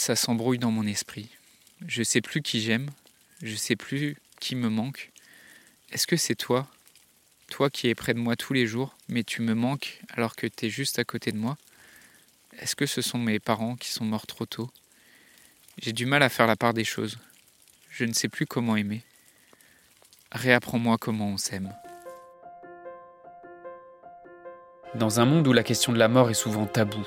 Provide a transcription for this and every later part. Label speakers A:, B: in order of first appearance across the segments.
A: ça s'embrouille dans mon esprit. Je sais plus qui j'aime, je sais plus qui me manque. Est-ce que c'est toi? Toi qui es près de moi tous les jours, mais tu me manques alors que tu es juste à côté de moi? Est-ce que ce sont mes parents qui sont morts trop tôt? J'ai du mal à faire la part des choses. Je ne sais plus comment aimer. Réapprends-moi comment on s'aime.
B: Dans un monde où la question de la mort est souvent taboue,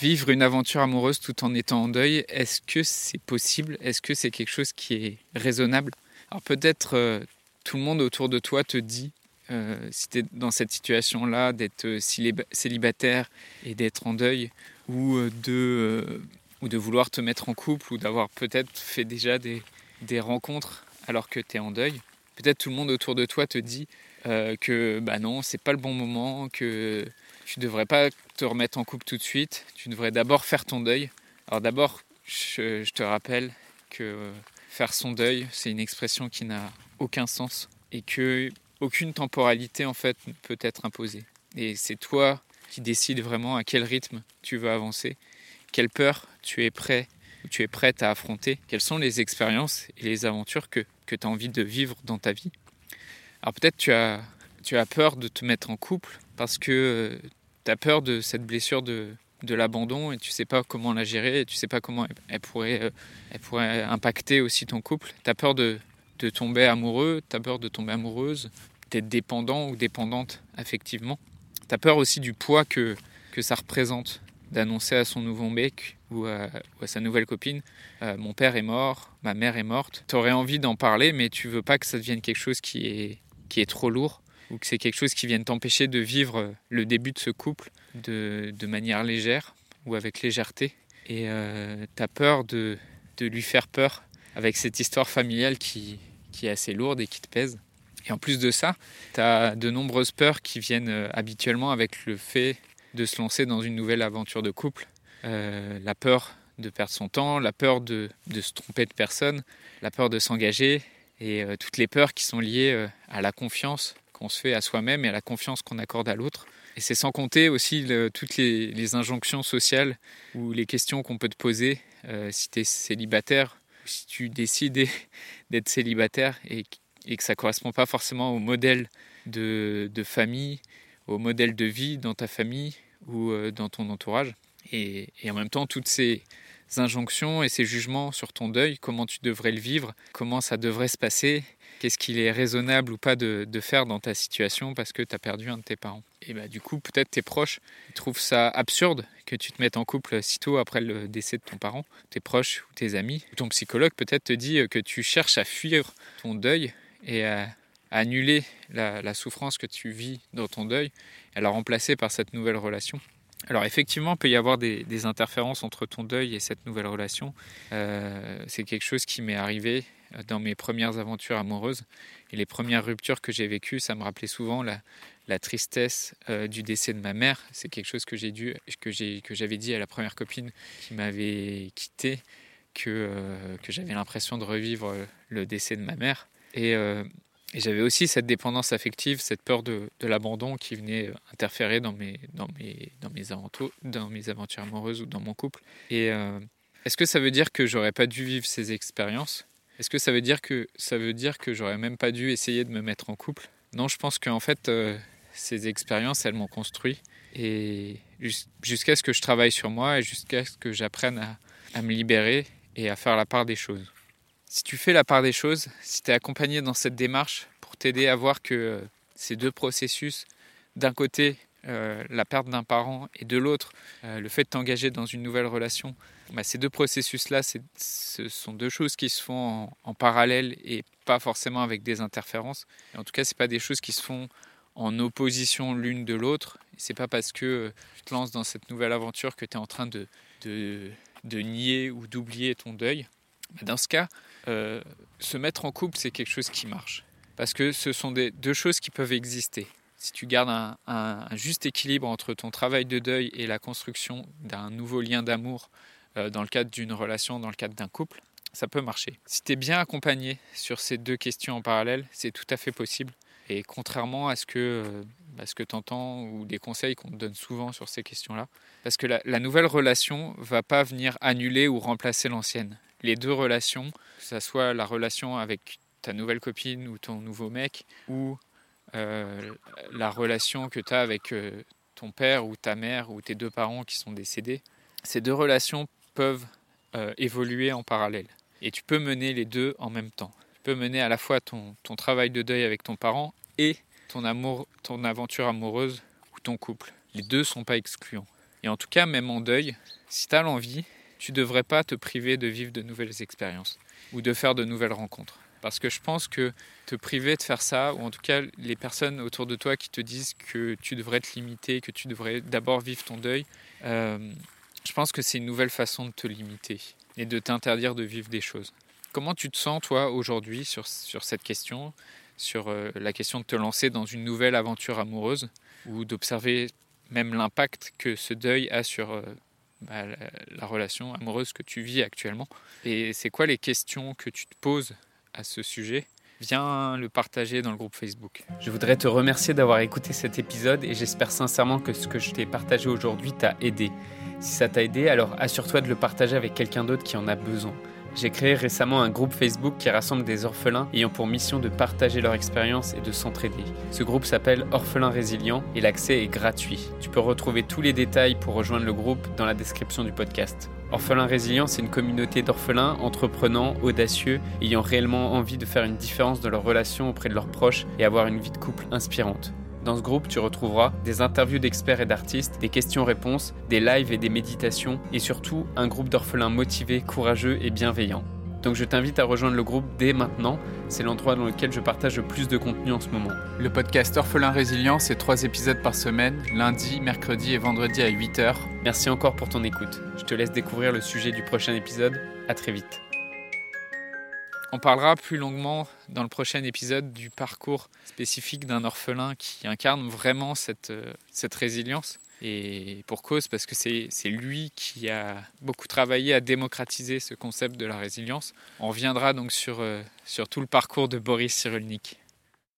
A: Vivre une aventure amoureuse tout en étant en deuil, est-ce que c'est possible? Est-ce que c'est quelque chose qui est raisonnable? Alors peut-être euh, tout le monde autour de toi te dit, euh, si tu es dans cette situation-là, d'être euh, célibataire et d'être en deuil, ou de, ou de vouloir te mettre en couple, ou d'avoir peut-être fait déjà des, des rencontres alors que tu es en deuil. Peut-être tout le monde autour de toi te dit que bah non, c'est pas le bon moment, que tu devrais pas te remettre en couple tout de suite. Tu devrais d'abord faire ton deuil. Alors d'abord, je, te rappelle que faire son deuil, c'est une expression qui n'a aucun sens et que aucune temporalité en fait ne peut être imposée. Et c'est toi qui décides vraiment à quel rythme tu veux avancer, quelle peur tu es prêt tu es prête à affronter, quelles sont les expériences et les aventures que, que tu as envie de vivre dans ta vie. Alors peut-être tu as, tu as peur de te mettre en couple parce que euh, tu as peur de cette blessure de, de l'abandon et tu sais pas comment la gérer et tu sais pas comment elle, pourrait, euh, elle pourrait impacter aussi ton couple. Tu as peur de, de tomber amoureux, tu as peur de tomber amoureuse, d'être dépendant ou dépendante affectivement. Tu as peur aussi du poids que, que ça représente d'annoncer à son nouveau mec ou à, sa nouvelle copine euh, mon père est mort, ma mère est morte. Tu aurais envie d'en parler mais tu veux pas que ça devienne quelque chose qui est, qui est trop lourd ou que c'est quelque chose qui vienne t'empêcher de vivre le début de ce couple de, manière légère ou avec légèreté. Et euh, peur de, de, lui faire peur avec cette histoire familiale qui, qui est assez lourde et qui te pèse. Et en plus de ça, tu as de nombreuses peurs qui viennent euh, habituellement avec le fait de se lancer dans une nouvelle aventure de couple. Euh, la peur de perdre son temps, la peur de, de se tromper de personne, la peur de s'engager et euh, toutes les peurs qui sont liées euh, à la confiance qu'on se fait à soi-même et à la confiance qu'on accorde à l'autre. Et c'est sans compter aussi toutes les, injonctions sociales ou les questions qu'on peut te poser euh, si tu es célibataire, si tu décides d'être célibataire et, que ça correspond pas forcément au modèle de, famille, au modèle de vie dans ta famille ou euh, dans ton entourage. Et en même temps, toutes ces injonctions et ces jugements sur ton deuil, comment tu devrais le vivre, comment ça devrait se passer, qu'est-ce qu'il est raisonnable ou pas de, faire dans ta situation parce que tu as perdu un de tes parents. Et bah, du coup, peut-être tes proches trouvent ça absurde que tu te mettes en couple si tôt après le décès de ton parent, tes proches ou tes amis. Ton psychologue peut-être te dit que tu cherches à fuir ton deuil et à, annuler la, souffrance que tu vis dans ton deuil et à la remplacer par cette nouvelle relation. Alors effectivement, il peut y avoir des, interférences entre ton deuil et cette nouvelle relation. Euh, c'est quelque chose qui m'est arrivé dans mes premières aventures amoureuses. Et les premières ruptures que j'ai vécues, ça me rappelait souvent la, tristesse euh, du décès de ma mère. C'est quelque chose que j'ai dû, que j'ai, que j'avais dit à la première copine qui m'avait quitté, que, euh, que j'avais l'impression de revivre le décès de ma mère. Et, euh, et j'avais aussi cette dépendance affective, cette peur de, l'abandon qui venait interférer dans mes, dans mes, dans mes, aventures, dans mes aventures amoureuses ou dans mon couple. Et est-ce que ça veut dire que j'aurais pas dû vivre ces expériences? Est-ce que ça veut dire que ça veut dire que j'aurais même pas dû essayer de me mettre en couple? Non, je pense qu'en fait, euh, ces expériences, elles m'ont construit. Et jusqu'à ce que je travaille sur moi et jusqu'à ce que j'apprenne à, à, me libérer et à faire la part des choses. Si tu fais la part des choses, si tu es accompagné dans cette démarche t'aider à voir que euh, ces deux processus, d'un côté, euh, la perte d'un parent et de l'autre, euh, le fait de t'engager dans une nouvelle relation, bah, ces deux processus-là, ce sont deux choses qui se font en, parallèle et pas forcément avec des interférences. En tout cas, ce pas des choses qui se font en opposition l'une de l'autre. C'est pas parce que tu te lances dans cette nouvelle aventure que tu es en train de, de, de nier ou d'oublier ton deuil. Dans ce cas, se mettre en couple, c'est quelque chose qui marche. Parce que ce sont des, deux choses qui peuvent exister. Si tu gardes un, juste équilibre entre ton travail de deuil et la construction d'un nouveau lien d'amour euh, dans le cadre d'une relation, dans le cadre d'un couple, ça peut marcher. Si tu es bien accompagné sur ces deux questions en parallèle, c'est tout à fait possible. Et contrairement à ce que, euh, que tu entends ou des conseils qu'on te donne souvent sur ces questions-là, parce que la, la nouvelle relation va pas venir annuler ou remplacer l'ancienne. Les deux relations, que ce soit la relation avec ta nouvelle copine ou ton nouveau mec, ou euh, la relation que tu as avec euh, ton père ou ta mère ou tes deux parents qui sont décédés, ces deux relations peuvent euh, évoluer en parallèle. Et tu peux mener les deux en même temps. Tu peux mener à la fois ton, ton travail de deuil avec ton parent et ton, amour, ton aventure amoureuse ou ton couple. Les deux sont pas excluants. Et en tout cas, même en deuil, si tu as l'envie, tu ne devrais pas te priver de vivre de nouvelles expériences ou de faire de nouvelles rencontres. Parce que je pense que te priver de faire ça, ou en tout cas les personnes autour de toi qui te disent que tu devrais te limiter, que tu devrais d'abord vivre ton deuil, euh, je pense que c'est une nouvelle façon de te limiter et de t'interdire de vivre des choses. Comment tu te sens toi aujourd'hui sur, sur cette question, sur euh, la question de te lancer dans une nouvelle aventure amoureuse, ou d'observer même l'impact que ce deuil a sur euh, bah, la, la relation amoureuse que tu vis actuellement? Et c'est quoi les questions que tu te poses à ce sujet, viens le partager dans le groupe Facebook.
B: Je voudrais te remercier d'avoir écouté cet épisode et j'espère sincèrement que ce que je t'ai partagé aujourd'hui t'a aidé. Si ça t'a aidé, alors assure-toi de le partager avec quelqu'un d'autre qui en a besoin. J'ai créé récemment un groupe Facebook qui rassemble des orphelins ayant pour mission de partager leur expérience et de s'entraider. Ce groupe s'appelle Orphelins Résilients et l'accès est gratuit. Tu peux retrouver tous les détails pour rejoindre le groupe dans la description du podcast. Orphelins Résilients, c'est une communauté d'orphelins entreprenants, audacieux, ayant réellement envie de faire une différence dans leurs relations auprès de leurs proches et avoir une vie de couple inspirante. Dans ce groupe, tu retrouveras des interviews d'experts et d'artistes, des questions-réponses, des lives et des méditations, et surtout un groupe d'orphelins motivés, courageux et bienveillants. Donc je t'invite à rejoindre le groupe dès maintenant, c'est l'endroit dans lequel je partage le plus de contenu en ce moment.
A: Le podcast Orphelin Résilient, c'est trois épisodes par semaine, lundi, mercredi et vendredi à 8h.
B: Merci encore pour ton écoute. Je te laisse découvrir le sujet du prochain épisode. À très vite.
A: On parlera plus longuement dans le prochain épisode du parcours spécifique d'un orphelin qui incarne vraiment cette, euh, cette résilience. Et pour cause, parce que c'est lui qui a beaucoup travaillé à démocratiser ce concept de la résilience. On reviendra donc sur, euh, sur tout le parcours de Boris Cyrulnik.